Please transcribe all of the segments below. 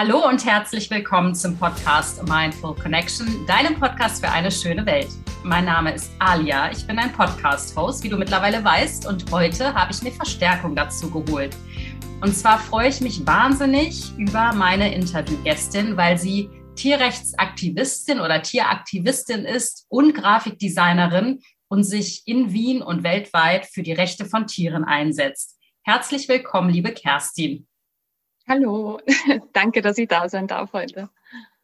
Hallo und herzlich willkommen zum Podcast Mindful Connection, deinem Podcast für eine schöne Welt. Mein Name ist Alia, ich bin ein Podcast-Host, wie du mittlerweile weißt, und heute habe ich mir Verstärkung dazu geholt. Und zwar freue ich mich wahnsinnig über meine Interviewgästin, weil sie Tierrechtsaktivistin oder Tieraktivistin ist und Grafikdesignerin und sich in Wien und weltweit für die Rechte von Tieren einsetzt. Herzlich willkommen, liebe Kerstin. Hallo, danke, dass ich da sein darf heute.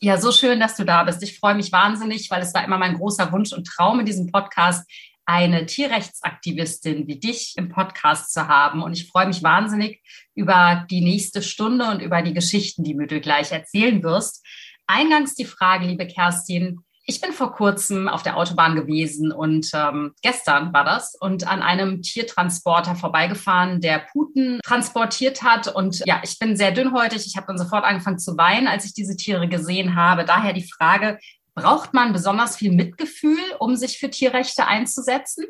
Ja, so schön, dass du da bist. Ich freue mich wahnsinnig, weil es war immer mein großer Wunsch und Traum in diesem Podcast, eine Tierrechtsaktivistin wie dich im Podcast zu haben. Und ich freue mich wahnsinnig über die nächste Stunde und über die Geschichten, die du gleich erzählen wirst. Eingangs die Frage, liebe Kerstin, ich bin vor kurzem auf der Autobahn gewesen und ähm, gestern war das und an einem Tiertransporter vorbeigefahren, der Puten transportiert hat. Und ja, ich bin sehr dünnhäutig. Ich habe dann sofort angefangen zu weinen, als ich diese Tiere gesehen habe. Daher die Frage, braucht man besonders viel Mitgefühl, um sich für Tierrechte einzusetzen?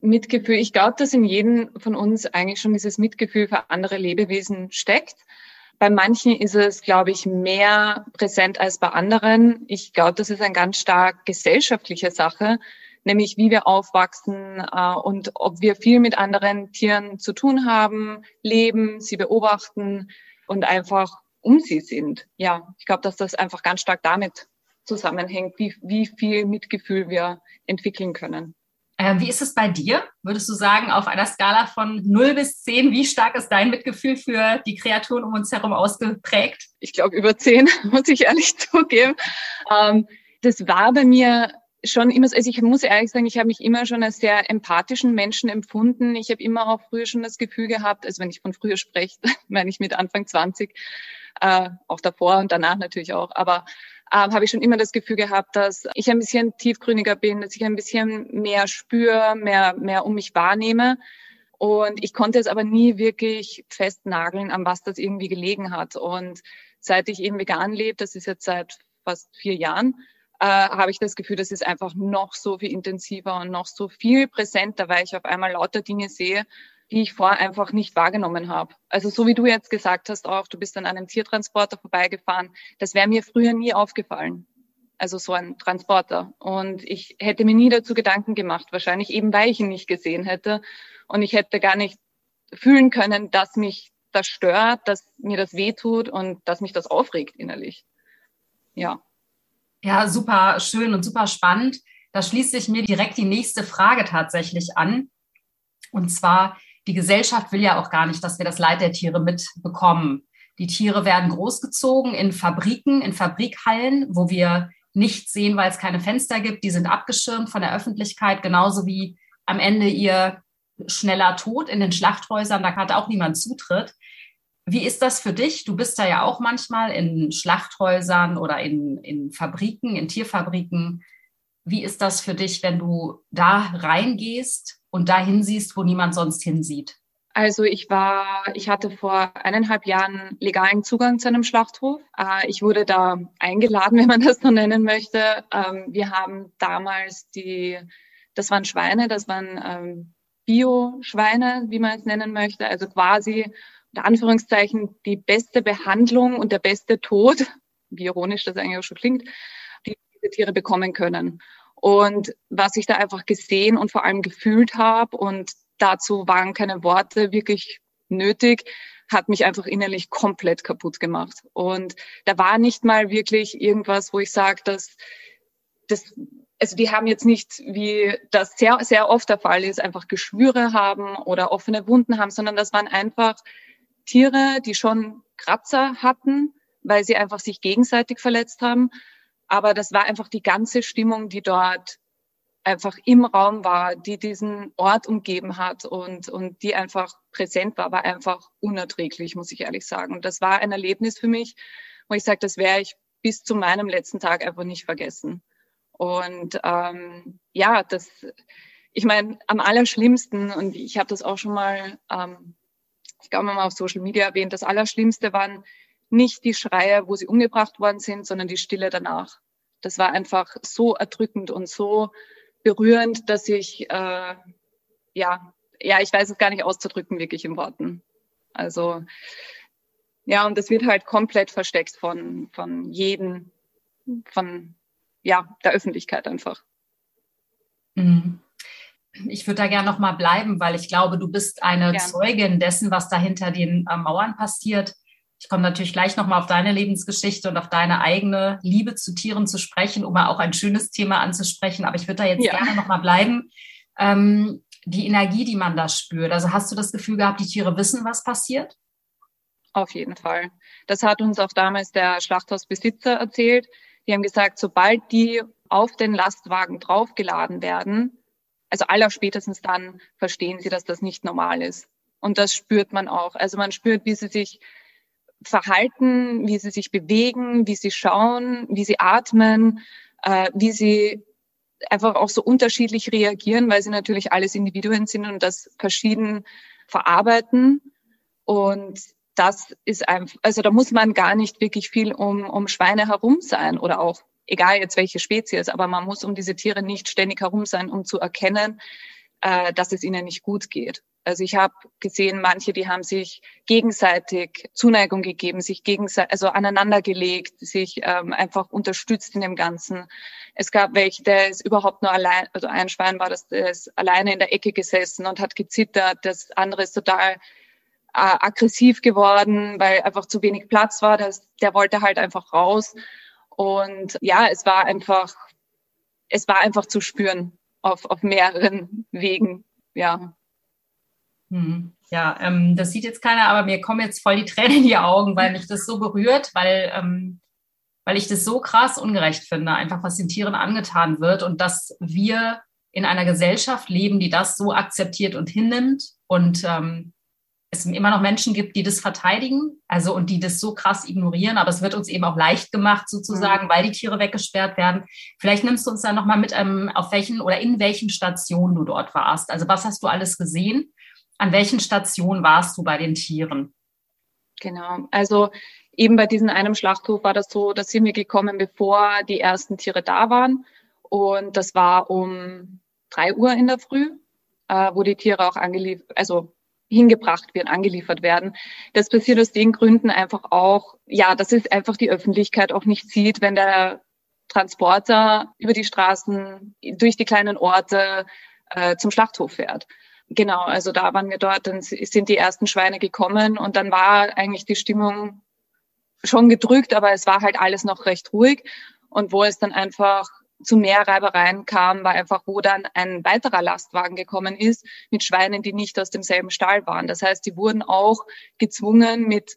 Mitgefühl. Ich glaube, dass in jedem von uns eigentlich schon dieses Mitgefühl für andere Lebewesen steckt. Bei manchen ist es, glaube ich, mehr präsent als bei anderen. Ich glaube, das ist eine ganz stark gesellschaftliche Sache, nämlich wie wir aufwachsen äh, und ob wir viel mit anderen Tieren zu tun haben, leben, sie beobachten und einfach um sie sind. Ja, ich glaube, dass das einfach ganz stark damit zusammenhängt, wie, wie viel Mitgefühl wir entwickeln können. Äh, wie ist es bei dir? Würdest du sagen, auf einer Skala von 0 bis 10, wie stark ist dein Mitgefühl für die Kreaturen um uns herum ausgeprägt? Ich glaube über 10, muss ich ehrlich zugeben. Ähm, das war bei mir schon immer, also ich muss ehrlich sagen, ich habe mich immer schon als sehr empathischen Menschen empfunden. Ich habe immer auch früher schon das Gefühl gehabt, also wenn ich von früher spreche, meine ich mit Anfang 20, äh, auch davor und danach natürlich auch, aber ähm, habe ich schon immer das Gefühl gehabt, dass ich ein bisschen tiefgründiger bin, dass ich ein bisschen mehr spüre, mehr, mehr um mich wahrnehme. Und ich konnte es aber nie wirklich festnageln, an was das irgendwie gelegen hat. Und seit ich eben vegan lebe, das ist jetzt seit fast vier Jahren, äh, habe ich das Gefühl, das ist einfach noch so viel intensiver und noch so viel präsenter, weil ich auf einmal lauter Dinge sehe, die ich vorher einfach nicht wahrgenommen habe. Also so wie du jetzt gesagt hast auch, du bist an einem Tiertransporter vorbeigefahren, das wäre mir früher nie aufgefallen. Also so ein Transporter. Und ich hätte mir nie dazu Gedanken gemacht, wahrscheinlich eben weil ich ihn nicht gesehen hätte. Und ich hätte gar nicht fühlen können, dass mich das stört, dass mir das wehtut und dass mich das aufregt innerlich. Ja. Ja, super schön und super spannend. Da schließt sich mir direkt die nächste Frage tatsächlich an. Und zwar, die Gesellschaft will ja auch gar nicht, dass wir das Leid der Tiere mitbekommen. Die Tiere werden großgezogen in Fabriken, in Fabrikhallen, wo wir nichts sehen, weil es keine Fenster gibt. Die sind abgeschirmt von der Öffentlichkeit, genauso wie am Ende ihr schneller Tod in den Schlachthäusern. Da hat auch niemand Zutritt. Wie ist das für dich? Du bist da ja auch manchmal in Schlachthäusern oder in, in Fabriken, in Tierfabriken. Wie ist das für dich, wenn du da reingehst und dahin siehst, wo niemand sonst hinsieht? Also ich war, ich hatte vor eineinhalb Jahren legalen Zugang zu einem Schlachthof. Äh, ich wurde da eingeladen, wenn man das so nennen möchte. Ähm, wir haben damals die, das waren Schweine, das waren ähm, Bio-Schweine, wie man es nennen möchte. Also quasi unter Anführungszeichen die beste Behandlung und der beste Tod, wie ironisch das eigentlich auch schon klingt, die diese Tiere bekommen können. Und was ich da einfach gesehen und vor allem gefühlt habe und dazu waren keine Worte wirklich nötig, hat mich einfach innerlich komplett kaputt gemacht. Und da war nicht mal wirklich irgendwas, wo ich sage, dass das, also die haben jetzt nicht, wie das sehr, sehr oft der Fall ist, einfach Geschwüre haben oder offene Wunden haben, sondern das waren einfach Tiere, die schon Kratzer hatten, weil sie einfach sich gegenseitig verletzt haben aber das war einfach die ganze Stimmung, die dort einfach im Raum war, die diesen Ort umgeben hat und, und die einfach präsent war, war einfach unerträglich, muss ich ehrlich sagen. Und das war ein Erlebnis für mich, wo ich sage, das wäre ich bis zu meinem letzten Tag einfach nicht vergessen. Und ähm, ja, das, ich meine, am allerschlimmsten, und ich habe das auch schon mal, ähm, ich glaube mal auf Social Media erwähnt, das Allerschlimmste waren nicht die Schreie, wo sie umgebracht worden sind, sondern die Stille danach. Das war einfach so erdrückend und so berührend, dass ich, äh, ja, ja, ich weiß es gar nicht auszudrücken, wirklich in Worten. Also Ja, und das wird halt komplett versteckt von, von jedem, von, ja, der Öffentlichkeit einfach. Mhm. Ich würde da gerne noch mal bleiben, weil ich glaube, du bist eine. Zeugin dessen, was da hinter den äh, Mauern passiert. Ich komme natürlich gleich noch mal auf deine Lebensgeschichte und auf deine eigene Liebe zu Tieren zu sprechen, um mal auch ein schönes Thema anzusprechen. Aber ich würde da jetzt ja. gerne noch mal bleiben. Ähm, die Energie, die man da spürt. Also hast du das Gefühl gehabt, die Tiere wissen, was passiert? Auf jeden Fall. Das hat uns auch damals der Schlachthausbesitzer erzählt. Die haben gesagt, sobald die auf den Lastwagen draufgeladen werden, also aller spätestens dann verstehen sie, dass das nicht normal ist. Und das spürt man auch. Also man spürt, wie sie sich verhalten, wie sie sich bewegen, wie sie schauen, wie sie atmen, äh, wie sie einfach auch so unterschiedlich reagieren, weil sie natürlich alles Individuen sind und das verschieden verarbeiten. Und das ist einfach, also da muss man gar nicht wirklich viel um, um Schweine herum sein oder auch, egal jetzt welche Spezies, aber man muss um diese Tiere nicht ständig herum sein, um zu erkennen, äh, dass es ihnen nicht gut geht. Also ich habe gesehen, manche, die haben sich gegenseitig Zuneigung gegeben, sich gegenseitig, also aneinander gelegt, sich ähm, einfach unterstützt in dem Ganzen. Es gab welche, der ist überhaupt nur allein, also ein Schwein war das, der ist alleine in der Ecke gesessen und hat gezittert. Das andere ist total äh, aggressiv geworden, weil einfach zu wenig Platz war. Das, der wollte halt einfach raus. Und ja, es war einfach, es war einfach zu spüren auf, auf mehreren Wegen. Ja. Hm. Ja, ähm, das sieht jetzt keiner, aber mir kommen jetzt voll die Tränen in die Augen, weil mich das so berührt, weil, ähm, weil ich das so krass ungerecht finde, einfach was den Tieren angetan wird und dass wir in einer Gesellschaft leben, die das so akzeptiert und hinnimmt und ähm, es immer noch Menschen gibt, die das verteidigen, also und die das so krass ignorieren, aber es wird uns eben auch leicht gemacht sozusagen, mhm. weil die Tiere weggesperrt werden. Vielleicht nimmst du uns dann nochmal mit, ähm, auf welchen oder in welchen Stationen du dort warst. Also was hast du alles gesehen? An welchen Stationen warst du bei den Tieren? Genau, also eben bei diesem einem Schlachthof war das so, da sind wir gekommen, bevor die ersten Tiere da waren. Und das war um drei Uhr in der Früh, äh, wo die Tiere auch angeliefert, also hingebracht werden, angeliefert werden. Das passiert aus den Gründen einfach auch, ja, dass es einfach die Öffentlichkeit auch nicht sieht, wenn der Transporter über die Straßen, durch die kleinen Orte äh, zum Schlachthof fährt. Genau, also da waren wir dort, dann sind die ersten Schweine gekommen und dann war eigentlich die Stimmung schon gedrückt, aber es war halt alles noch recht ruhig. Und wo es dann einfach zu mehr Reibereien kam, war einfach, wo dann ein weiterer Lastwagen gekommen ist mit Schweinen, die nicht aus demselben Stall waren. Das heißt, die wurden auch gezwungen, mit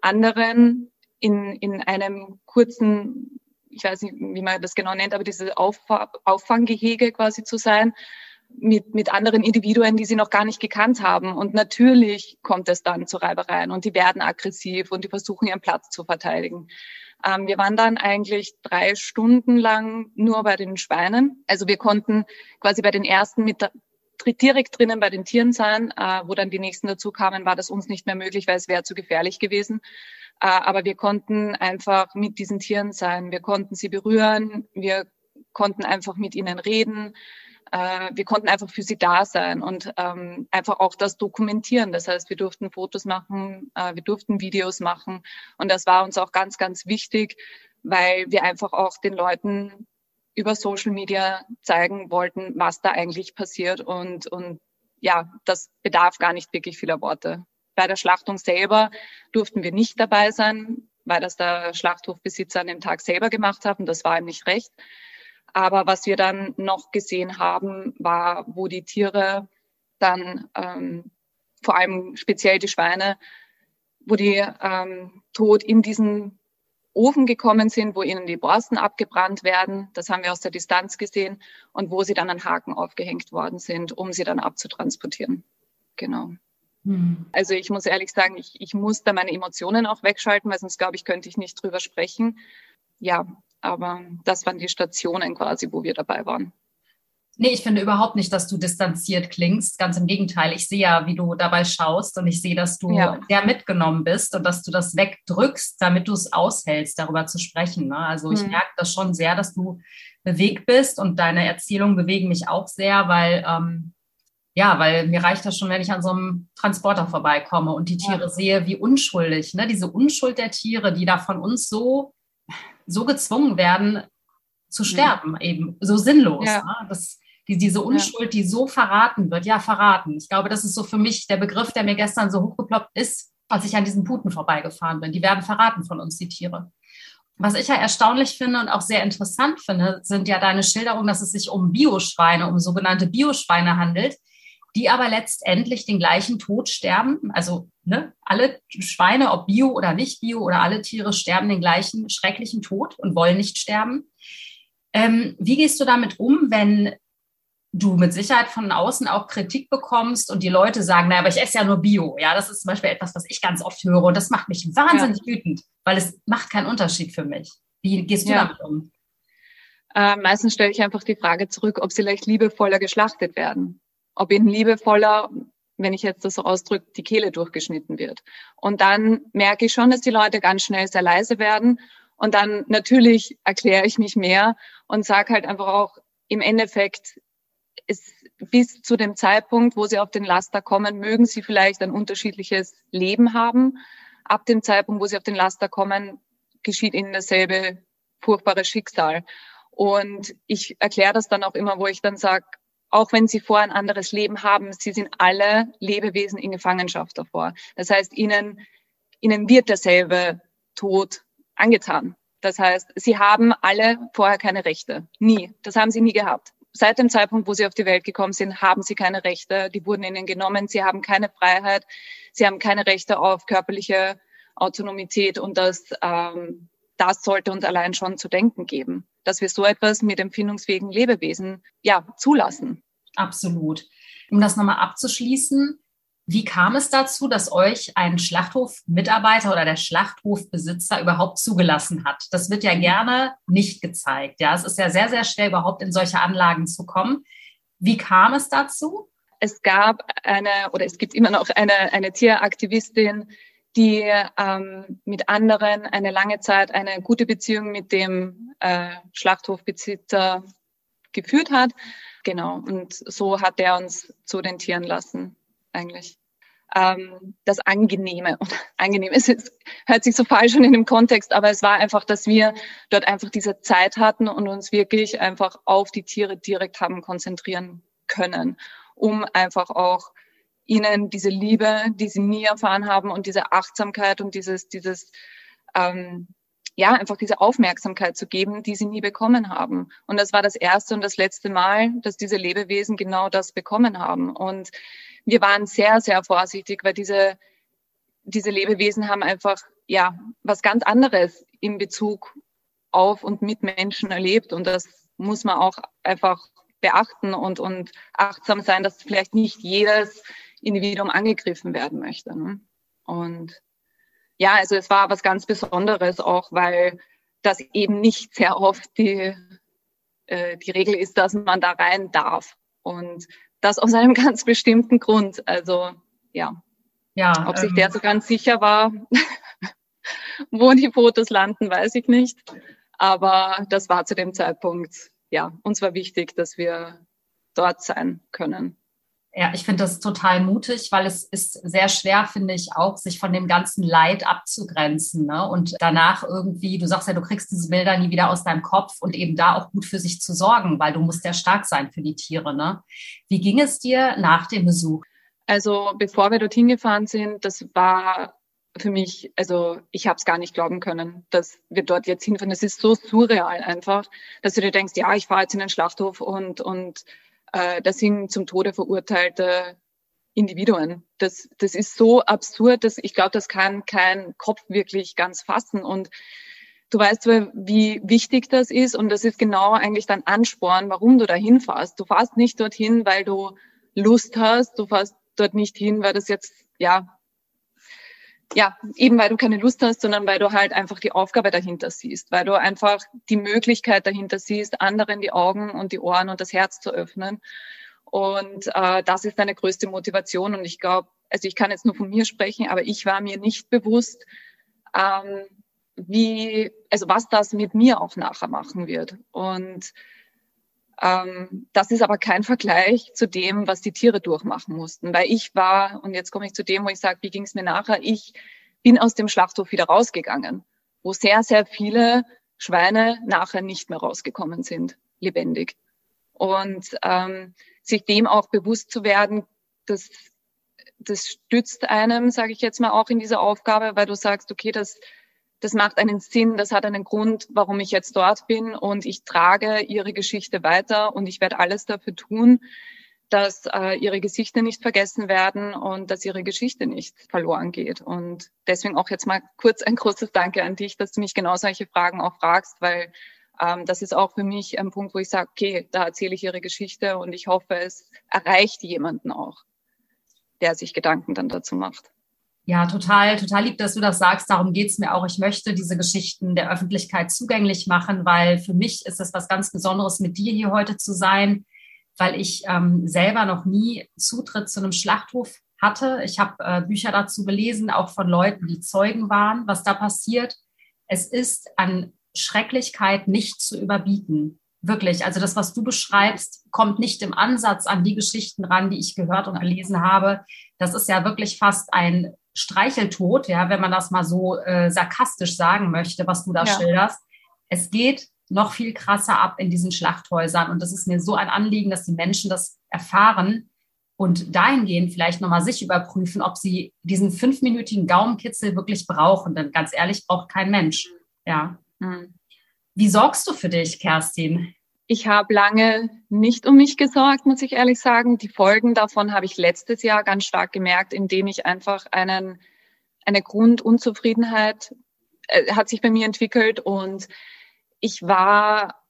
anderen in, in einem kurzen, ich weiß nicht, wie man das genau nennt, aber diese Auf, Auffanggehege quasi zu sein, mit, mit anderen Individuen, die sie noch gar nicht gekannt haben. Und natürlich kommt es dann zu Reibereien und die werden aggressiv und die versuchen ihren Platz zu verteidigen. Ähm, wir waren dann eigentlich drei Stunden lang nur bei den Schweinen. Also wir konnten quasi bei den ersten mit direkt drinnen bei den Tieren sein. Äh, wo dann die nächsten dazu kamen, war das uns nicht mehr möglich, weil es wäre zu gefährlich gewesen. Äh, aber wir konnten einfach mit diesen Tieren sein. Wir konnten sie berühren. Wir konnten einfach mit ihnen reden äh, wir konnten einfach für sie da sein und ähm, einfach auch das dokumentieren. Das heißt, wir durften Fotos machen, äh, wir durften Videos machen und das war uns auch ganz, ganz wichtig, weil wir einfach auch den Leuten über Social Media zeigen wollten, was da eigentlich passiert und, und ja, das bedarf gar nicht wirklich vieler Worte. Bei der Schlachtung selber durften wir nicht dabei sein, weil das der Schlachthofbesitzer an dem Tag selber gemacht hat und das war ihm nicht recht. Aber was wir dann noch gesehen haben, war, wo die Tiere dann, ähm, vor allem speziell die Schweine, wo die ähm, tot in diesen Ofen gekommen sind, wo ihnen die Borsten abgebrannt werden. Das haben wir aus der Distanz gesehen und wo sie dann an Haken aufgehängt worden sind, um sie dann abzutransportieren. Genau. Hm. Also ich muss ehrlich sagen, ich, ich muss da meine Emotionen auch wegschalten, weil sonst glaube ich, könnte ich nicht drüber sprechen. Ja, aber das waren die Stationen quasi, wo wir dabei waren. Nee, ich finde überhaupt nicht, dass du distanziert klingst. Ganz im Gegenteil. Ich sehe ja, wie du dabei schaust und ich sehe, dass du ja. sehr mitgenommen bist und dass du das wegdrückst, damit du es aushältst, darüber zu sprechen. Ne? Also ich mhm. merke das schon sehr, dass du bewegt bist und deine Erzählungen bewegen mich auch sehr, weil ähm, ja, weil mir reicht das schon, wenn ich an so einem Transporter vorbeikomme und die Tiere ja. sehe, wie unschuldig, ne? diese Unschuld der Tiere, die da von uns so, so gezwungen werden zu mhm. sterben, mhm. eben so sinnlos. Ja. Ne? Das, die, diese Unschuld, ja. die so verraten wird, ja, verraten. Ich glaube, das ist so für mich der Begriff, der mir gestern so hochgeploppt ist, als ich an diesen Puten vorbeigefahren bin. Die werden verraten von uns, die Tiere. Was ich ja erstaunlich finde und auch sehr interessant finde, sind ja deine Schilderungen, dass es sich um Bioschweine, um sogenannte Bioschweine handelt, die aber letztendlich den gleichen Tod sterben. Also ne, alle Schweine, ob Bio oder nicht Bio oder alle Tiere sterben den gleichen schrecklichen Tod und wollen nicht sterben. Ähm, wie gehst du damit um, wenn du mit Sicherheit von außen auch Kritik bekommst und die Leute sagen, naja, aber ich esse ja nur Bio. Ja, das ist zum Beispiel etwas, was ich ganz oft höre und das macht mich wahnsinnig ja. wütend, weil es macht keinen Unterschied für mich. Wie gehst du ja. damit um? Äh, meistens stelle ich einfach die Frage zurück, ob sie leicht liebevoller geschlachtet werden. Ob ihnen liebevoller, wenn ich jetzt das so ausdrücke, die Kehle durchgeschnitten wird. Und dann merke ich schon, dass die Leute ganz schnell sehr leise werden. Und dann natürlich erkläre ich mich mehr und sage halt einfach auch, im Endeffekt ist bis zu dem Zeitpunkt, wo sie auf den Laster kommen, mögen sie vielleicht ein unterschiedliches Leben haben. Ab dem Zeitpunkt, wo sie auf den Laster kommen, geschieht ihnen dasselbe furchtbare Schicksal. Und ich erkläre das dann auch immer, wo ich dann sage, auch wenn sie vor ein anderes Leben haben, sie sind alle Lebewesen in Gefangenschaft davor. Das heißt, ihnen, ihnen wird derselbe Tod angetan. Das heißt, sie haben alle vorher keine Rechte. Nie. Das haben sie nie gehabt seit dem Zeitpunkt, wo sie auf die Welt gekommen sind, haben sie keine Rechte. Die wurden ihnen genommen. Sie haben keine Freiheit. Sie haben keine Rechte auf körperliche Autonomität. Und das, ähm, das sollte uns allein schon zu denken geben, dass wir so etwas mit empfindungsfähigen Lebewesen ja zulassen. Absolut. Um das nochmal abzuschließen, wie kam es dazu, dass euch ein Schlachthofmitarbeiter oder der Schlachthofbesitzer überhaupt zugelassen hat? Das wird ja gerne nicht gezeigt. Ja, es ist ja sehr, sehr schwer, überhaupt in solche Anlagen zu kommen. Wie kam es dazu? Es gab eine oder es gibt immer noch eine, eine Tieraktivistin, die ähm, mit anderen eine lange Zeit eine gute Beziehung mit dem äh, Schlachthofbesitzer geführt hat. Genau. Und so hat er uns zu den Tieren lassen eigentlich. Ähm, das Angenehme. Und angenehm ist jetzt, hört sich so falsch an in dem Kontext, aber es war einfach, dass wir dort einfach diese Zeit hatten und uns wirklich einfach auf die Tiere direkt haben konzentrieren können, um einfach auch ihnen diese Liebe, die sie nie erfahren haben und diese Achtsamkeit und dieses, dieses, ähm, ja, einfach diese Aufmerksamkeit zu geben, die sie nie bekommen haben. Und das war das erste und das letzte Mal, dass diese Lebewesen genau das bekommen haben. Und wir waren sehr, sehr vorsichtig, weil diese, diese Lebewesen haben einfach, ja, was ganz anderes in Bezug auf und mit Menschen erlebt. Und das muss man auch einfach beachten und, und achtsam sein, dass vielleicht nicht jedes Individuum angegriffen werden möchte. Ne? Und ja, also es war was ganz Besonderes auch, weil das eben nicht sehr oft die, äh, die Regel ist, dass man da rein darf. Und das aus einem ganz bestimmten Grund. Also ja. Ja. Ob sich ähm, der so ganz sicher war, wo die Fotos landen, weiß ich nicht. Aber das war zu dem Zeitpunkt, ja, uns war wichtig, dass wir dort sein können. Ja, ich finde das total mutig, weil es ist sehr schwer, finde ich, auch sich von dem ganzen Leid abzugrenzen. Ne? Und danach irgendwie, du sagst ja, du kriegst diese Bilder nie wieder aus deinem Kopf und eben da auch gut für sich zu sorgen, weil du musst ja stark sein für die Tiere. Ne? Wie ging es dir nach dem Besuch? Also bevor wir dorthin gefahren sind, das war für mich, also ich habe es gar nicht glauben können, dass wir dort jetzt hinfahren. Es ist so surreal einfach, dass du dir denkst, ja, ich fahre jetzt in den Schlachthof und, und äh, das sind zum Tode verurteilte Individuen. Das, das ist so absurd, dass ich glaube, das kann kein Kopf wirklich ganz fassen. Und du weißt, wie wichtig das ist. Und das ist genau eigentlich dein Ansporn, warum du da hinfährst. Du fährst nicht dorthin, weil du Lust hast. Du fährst dort nicht hin, weil das jetzt, ja, ja, eben weil du keine Lust hast, sondern weil du halt einfach die Aufgabe dahinter siehst, weil du einfach die Möglichkeit dahinter siehst, anderen die Augen und die Ohren und das Herz zu öffnen. Und äh, das ist deine größte Motivation. Und ich glaube, also ich kann jetzt nur von mir sprechen, aber ich war mir nicht bewusst, ähm, wie, also was das mit mir auch nachher machen wird. Und das ist aber kein Vergleich zu dem, was die Tiere durchmachen mussten. Weil ich war, und jetzt komme ich zu dem, wo ich sage, wie ging es mir nachher? Ich bin aus dem Schlachthof wieder rausgegangen, wo sehr, sehr viele Schweine nachher nicht mehr rausgekommen sind, lebendig. Und ähm, sich dem auch bewusst zu werden, das, das stützt einem, sage ich jetzt mal, auch in dieser Aufgabe, weil du sagst, okay, das, das macht einen Sinn, das hat einen Grund, warum ich jetzt dort bin und ich trage ihre Geschichte weiter und ich werde alles dafür tun, dass äh, ihre Gesichter nicht vergessen werden und dass ihre Geschichte nicht verloren geht. Und deswegen auch jetzt mal kurz ein großes Danke an dich, dass du mich genau solche Fragen auch fragst, weil ähm, das ist auch für mich ein Punkt, wo ich sage, okay, da erzähle ich ihre Geschichte und ich hoffe, es erreicht jemanden auch, der sich Gedanken dann dazu macht. Ja, total, total lieb, dass du das sagst. Darum geht's mir auch. Ich möchte diese Geschichten der Öffentlichkeit zugänglich machen, weil für mich ist es was ganz Besonderes, mit dir hier heute zu sein weil ich ähm, selber noch nie Zutritt zu einem Schlachthof hatte. Ich habe äh, Bücher dazu gelesen, auch von Leuten, die Zeugen waren, was da passiert. Es ist an Schrecklichkeit nicht zu überbieten. Wirklich. Also das, was du beschreibst, kommt nicht im Ansatz an die Geschichten ran, die ich gehört und gelesen habe. Das ist ja wirklich fast ein Streicheltod, ja, wenn man das mal so äh, sarkastisch sagen möchte, was du da ja. schilderst. Es geht noch viel krasser ab in diesen Schlachthäusern. Und das ist mir so ein Anliegen, dass die Menschen das erfahren und dahingehend vielleicht nochmal sich überprüfen, ob sie diesen fünfminütigen Gaumenkitzel wirklich brauchen. Denn ganz ehrlich, braucht kein Mensch. Ja. Hm. Wie sorgst du für dich, Kerstin? Ich habe lange nicht um mich gesorgt, muss ich ehrlich sagen. Die Folgen davon habe ich letztes Jahr ganz stark gemerkt, indem ich einfach einen, eine Grundunzufriedenheit äh, hat sich bei mir entwickelt und ich war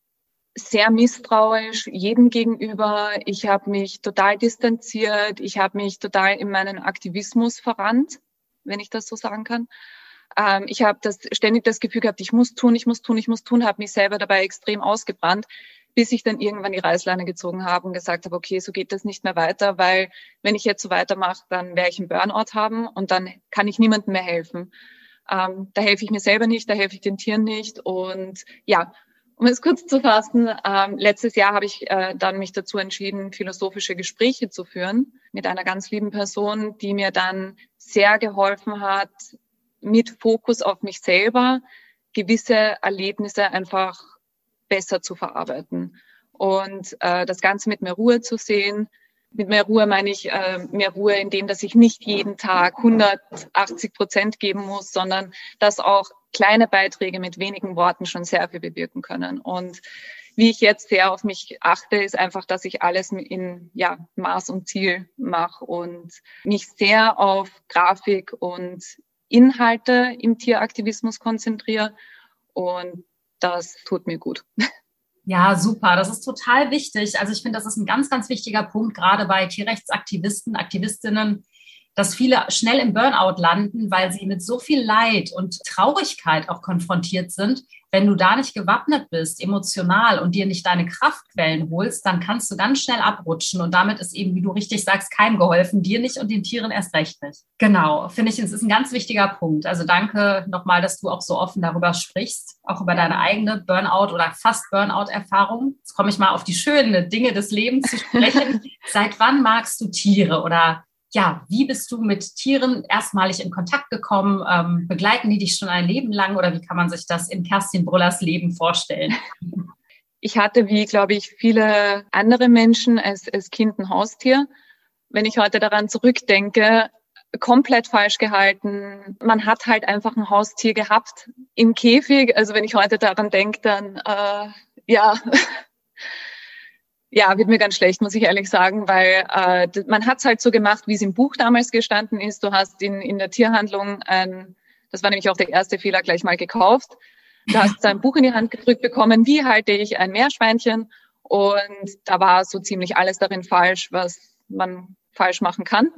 sehr misstrauisch jedem gegenüber. Ich habe mich total distanziert. Ich habe mich total in meinen Aktivismus verrannt, wenn ich das so sagen kann. Ähm, ich habe das ständig das Gefühl gehabt, ich muss tun, ich muss tun, ich muss tun, habe mich selber dabei extrem ausgebrannt, bis ich dann irgendwann die Reißleine gezogen habe und gesagt habe, okay, so geht das nicht mehr weiter, weil wenn ich jetzt so weitermache, dann werde ich einen Burnout haben und dann kann ich niemandem mehr helfen. Ähm, da helfe ich mir selber nicht, da helfe ich den Tieren nicht. Und ja, um es kurz zu fassen, ähm, letztes Jahr habe ich äh, dann mich dazu entschieden, philosophische Gespräche zu führen mit einer ganz lieben Person, die mir dann sehr geholfen hat, mit Fokus auf mich selber gewisse Erlebnisse einfach besser zu verarbeiten und äh, das Ganze mit mehr Ruhe zu sehen, mit mehr Ruhe meine ich äh, mehr Ruhe in dem, dass ich nicht jeden Tag 180 Prozent geben muss, sondern dass auch kleine Beiträge mit wenigen Worten schon sehr viel bewirken können. Und wie ich jetzt sehr auf mich achte, ist einfach, dass ich alles in ja, Maß und Ziel mache und mich sehr auf Grafik und Inhalte im Tieraktivismus konzentriere. Und das tut mir gut. Ja, super. Das ist total wichtig. Also ich finde, das ist ein ganz, ganz wichtiger Punkt, gerade bei Tierrechtsaktivisten, Aktivistinnen, dass viele schnell im Burnout landen, weil sie mit so viel Leid und Traurigkeit auch konfrontiert sind. Wenn du da nicht gewappnet bist, emotional und dir nicht deine Kraftquellen holst, dann kannst du ganz schnell abrutschen. Und damit ist eben, wie du richtig sagst, keinem geholfen, dir nicht und den Tieren erst recht nicht. Genau, finde ich, es ist ein ganz wichtiger Punkt. Also danke nochmal, dass du auch so offen darüber sprichst, auch über deine eigene Burnout oder fast Burnout-Erfahrung. Jetzt komme ich mal auf die schönen Dinge des Lebens zu sprechen. Seit wann magst du Tiere oder ja, wie bist du mit Tieren erstmalig in Kontakt gekommen? Ähm, begleiten die dich schon ein Leben lang oder wie kann man sich das in Kerstin Brüllers Leben vorstellen? Ich hatte, wie glaube ich, viele andere Menschen als, als Kind ein Haustier. Wenn ich heute daran zurückdenke, komplett falsch gehalten. Man hat halt einfach ein Haustier gehabt im Käfig. Also wenn ich heute daran denke, dann äh, ja, ja, wird mir ganz schlecht, muss ich ehrlich sagen, weil äh, man hat es halt so gemacht, wie es im Buch damals gestanden ist. Du hast in, in der Tierhandlung, ein, das war nämlich auch der erste Fehler, gleich mal gekauft. Du hast ein Buch in die Hand gedrückt bekommen, wie halte ich ein Meerschweinchen? Und da war so ziemlich alles darin falsch, was man falsch machen kann.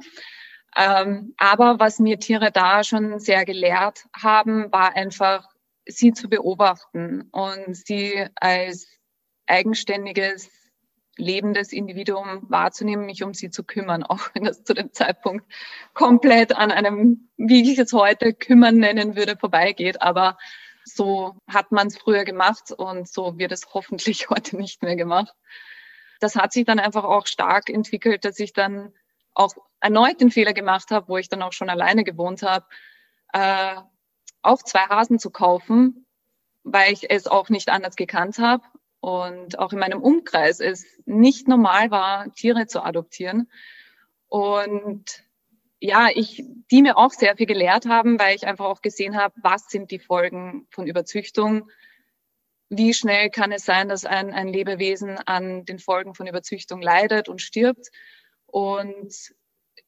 Ähm, aber was mir Tiere da schon sehr gelehrt haben, war einfach, sie zu beobachten und sie als eigenständiges lebendes Individuum wahrzunehmen, mich um sie zu kümmern, auch wenn das zu dem Zeitpunkt komplett an einem, wie ich es heute kümmern nennen würde, vorbeigeht. Aber so hat man es früher gemacht und so wird es hoffentlich heute nicht mehr gemacht. das hat sich dann einfach auch stark entwickelt, dass ich dann auch erneut den Fehler gemacht habe, wo ich dann auch schon alleine gewohnt habe, äh, auch zwei Hasen zu kaufen, weil ich es auch nicht anders gekannt habe und auch in meinem Umkreis es nicht normal war, Tiere zu adoptieren. Und ja, ich, die mir auch sehr viel gelehrt haben, weil ich einfach auch gesehen habe, was sind die Folgen von Überzüchtung, wie schnell kann es sein, dass ein, ein Lebewesen an den Folgen von Überzüchtung leidet und stirbt. Und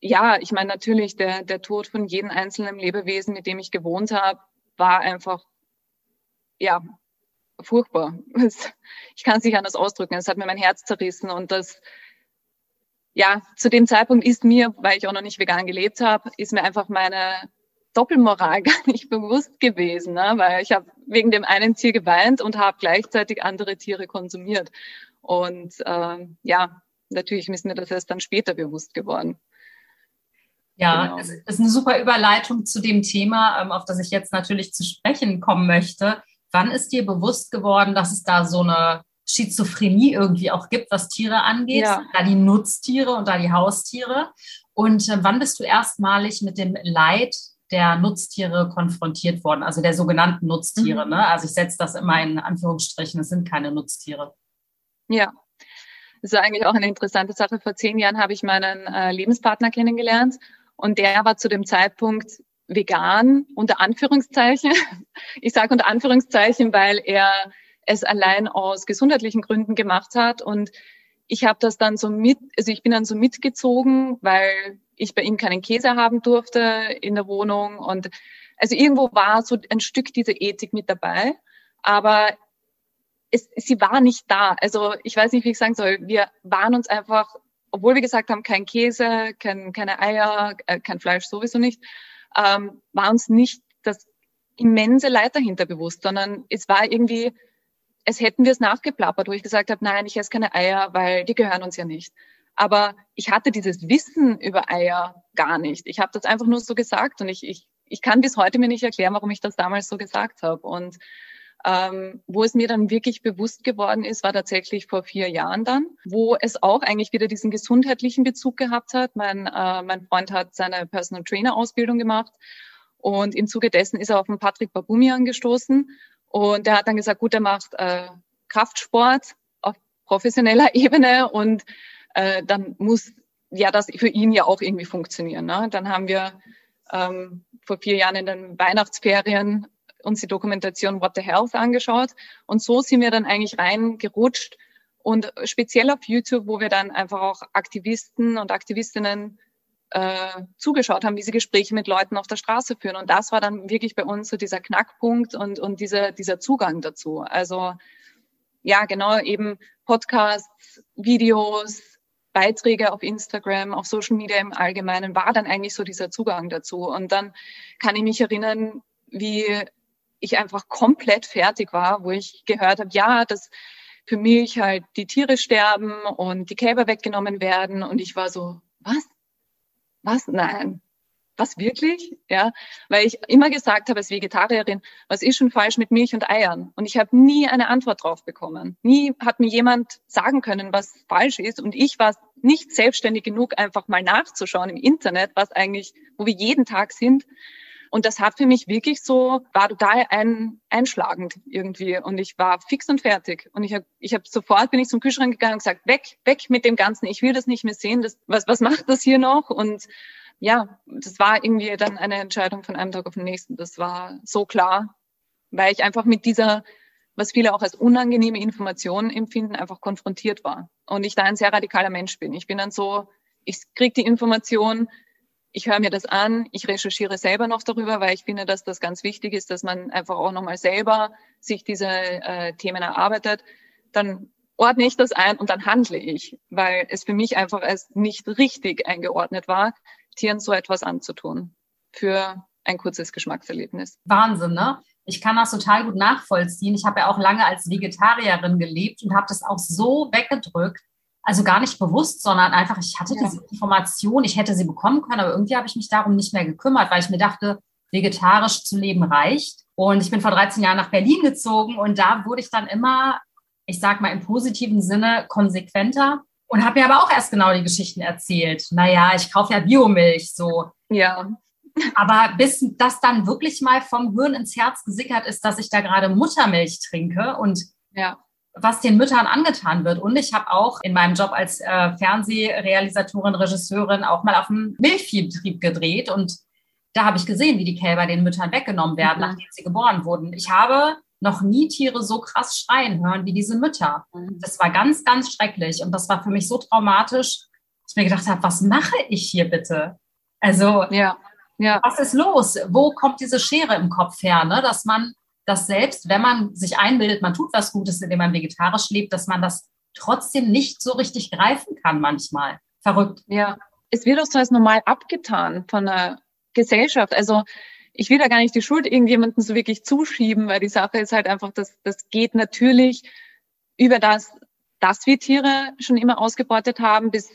ja, ich meine natürlich, der, der Tod von jedem einzelnen Lebewesen, mit dem ich gewohnt habe, war einfach, ja, furchtbar. Ich kann es nicht anders ausdrücken. Es hat mir mein Herz zerrissen und das, ja, zu dem Zeitpunkt ist mir, weil ich auch noch nicht vegan gelebt habe, ist mir einfach meine Doppelmoral gar nicht bewusst gewesen, ne? weil ich habe wegen dem einen Tier geweint und habe gleichzeitig andere Tiere konsumiert. Und äh, ja, natürlich ist mir das erst dann später bewusst geworden. Ja, genau. es ist eine super Überleitung zu dem Thema, ähm, auf das ich jetzt natürlich zu sprechen kommen möchte. Wann ist dir bewusst geworden, dass es da so eine Schizophrenie irgendwie auch gibt, was Tiere angeht? Ja. Da die Nutztiere und da die Haustiere. Und äh, wann bist du erstmalig mit dem Leid der Nutztiere konfrontiert worden, also der sogenannten Nutztiere. Mhm. Ne? Also ich setze das immer in Anführungsstrichen, es sind keine Nutztiere. Ja, das ist eigentlich auch eine interessante Sache. Vor zehn Jahren habe ich meinen äh, Lebenspartner kennengelernt und der war zu dem Zeitpunkt vegan, unter Anführungszeichen. Ich sage unter Anführungszeichen, weil er es allein aus gesundheitlichen Gründen gemacht hat und ich habe das dann so mit, also ich bin dann so mitgezogen, weil ich bei ihm keinen Käse haben durfte in der Wohnung. Und also irgendwo war so ein Stück diese Ethik mit dabei. Aber es, sie war nicht da. Also ich weiß nicht, wie ich sagen soll. Wir waren uns einfach, obwohl wir gesagt haben, kein Käse, kein, keine Eier, äh, kein Fleisch sowieso nicht, ähm, war uns nicht das immense Leid dahinter bewusst, sondern es war irgendwie, es hätten wir es nachgeplappert, wo ich gesagt habe, nein, ich esse keine Eier, weil die gehören uns ja nicht. Aber ich hatte dieses Wissen über Eier gar nicht. Ich habe das einfach nur so gesagt und ich, ich, ich kann bis heute mir nicht erklären, warum ich das damals so gesagt habe. Und ähm, wo es mir dann wirklich bewusst geworden ist, war tatsächlich vor vier Jahren dann, wo es auch eigentlich wieder diesen gesundheitlichen Bezug gehabt hat. Mein, äh, mein Freund hat seine Personal Trainer Ausbildung gemacht und im Zuge dessen ist er auf den Patrick Babumian gestoßen und der hat dann gesagt, gut, er macht äh, Kraftsport auf professioneller Ebene und äh, dann muss ja das für ihn ja auch irgendwie funktionieren. Ne? Dann haben wir ähm, vor vier Jahren in den Weihnachtsferien uns die Dokumentation What the Health angeschaut und so sind wir dann eigentlich reingerutscht und speziell auf YouTube, wo wir dann einfach auch Aktivisten und Aktivistinnen äh, zugeschaut haben, wie sie Gespräche mit Leuten auf der Straße führen. Und das war dann wirklich bei uns so dieser Knackpunkt und, und dieser, dieser Zugang dazu. Also ja, genau, eben Podcasts, Videos, Beiträge auf Instagram, auf Social Media im Allgemeinen, war dann eigentlich so dieser Zugang dazu. Und dann kann ich mich erinnern, wie ich einfach komplett fertig war, wo ich gehört habe, ja, dass für mich halt die Tiere sterben und die Kälber weggenommen werden. Und ich war so, was? Was? Nein, was wirklich? Ja, weil ich immer gesagt habe als Vegetarierin, was ist schon falsch mit Milch und Eiern? Und ich habe nie eine Antwort drauf bekommen. Nie hat mir jemand sagen können, was falsch ist. Und ich war nicht selbstständig genug, einfach mal nachzuschauen im Internet, was eigentlich, wo wir jeden Tag sind. Und das hat für mich wirklich so, war total ein, einschlagend irgendwie. Und ich war fix und fertig. Und ich habe ich hab sofort bin ich zum Kühlschrank gegangen und gesagt, weg, weg mit dem Ganzen. Ich will das nicht mehr sehen. Das, was, was macht das hier noch? Und ja, das war irgendwie dann eine Entscheidung von einem Tag auf den nächsten. Das war so klar, weil ich einfach mit dieser, was viele auch als unangenehme Information empfinden, einfach konfrontiert war. Und ich da ein sehr radikaler Mensch bin. Ich bin dann so, ich kriege die Information, ich höre mir das an, ich recherchiere selber noch darüber, weil ich finde, dass das ganz wichtig ist, dass man einfach auch nochmal selber sich diese äh, Themen erarbeitet. Dann ordne ich das ein und dann handle ich, weil es für mich einfach als nicht richtig eingeordnet war, Tieren so etwas anzutun für ein kurzes Geschmackserlebnis. Wahnsinn, ne? Ich kann das total gut nachvollziehen. Ich habe ja auch lange als Vegetarierin gelebt und habe das auch so weggedrückt. Also gar nicht bewusst, sondern einfach, ich hatte diese Information, ich hätte sie bekommen können, aber irgendwie habe ich mich darum nicht mehr gekümmert, weil ich mir dachte, vegetarisch zu leben reicht. Und ich bin vor 13 Jahren nach Berlin gezogen und da wurde ich dann immer ich sag mal im positiven Sinne, konsequenter und habe mir aber auch erst genau die Geschichten erzählt. Naja, ich kaufe ja Biomilch, so. Ja. Aber bis das dann wirklich mal vom Hirn ins Herz gesickert ist, dass ich da gerade Muttermilch trinke und ja. Was den Müttern angetan wird. Und ich habe auch in meinem Job als äh, Fernsehrealisatorin, Regisseurin auch mal auf dem Milchviehbetrieb gedreht und da habe ich gesehen, wie die Kälber den Müttern weggenommen werden, mhm. nachdem sie geboren wurden. Ich habe noch nie Tiere so krass schreien hören wie diese Mütter. Mhm. Das war ganz, ganz schrecklich. Und das war für mich so traumatisch, dass ich mir gedacht habe, was mache ich hier bitte? Also, ja. Ja. was ist los? Wo kommt diese Schere im Kopf her? Ne? Dass man das selbst, wenn man sich einbildet, man tut was Gutes, indem man vegetarisch lebt, dass man das trotzdem nicht so richtig greifen kann manchmal. Verrückt. Ja. Es wird auch so als normal abgetan von der Gesellschaft. Also ich will da gar nicht die Schuld irgendjemandem so wirklich zuschieben, weil die Sache ist halt einfach, dass das geht natürlich über das, dass wir Tiere schon immer ausgebeutet haben, bis,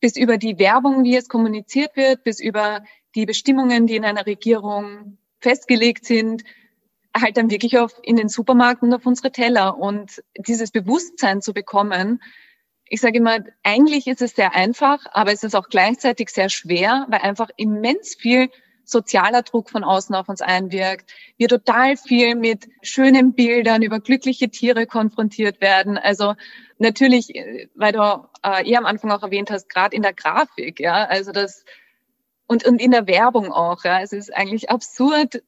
bis über die Werbung, wie es kommuniziert wird, bis über die Bestimmungen, die in einer Regierung festgelegt sind, halt dann wirklich auf, in den Supermarkt und auf unsere Teller. Und dieses Bewusstsein zu bekommen, ich sage immer, eigentlich ist es sehr einfach, aber es ist auch gleichzeitig sehr schwer, weil einfach immens viel sozialer Druck von außen auf uns einwirkt. Wir total viel mit schönen Bildern über glückliche Tiere konfrontiert werden. Also natürlich, äh, weil du äh, eher am Anfang auch erwähnt hast, gerade in der Grafik, ja, also das und, und in der Werbung auch, ja. Es ist eigentlich absurd,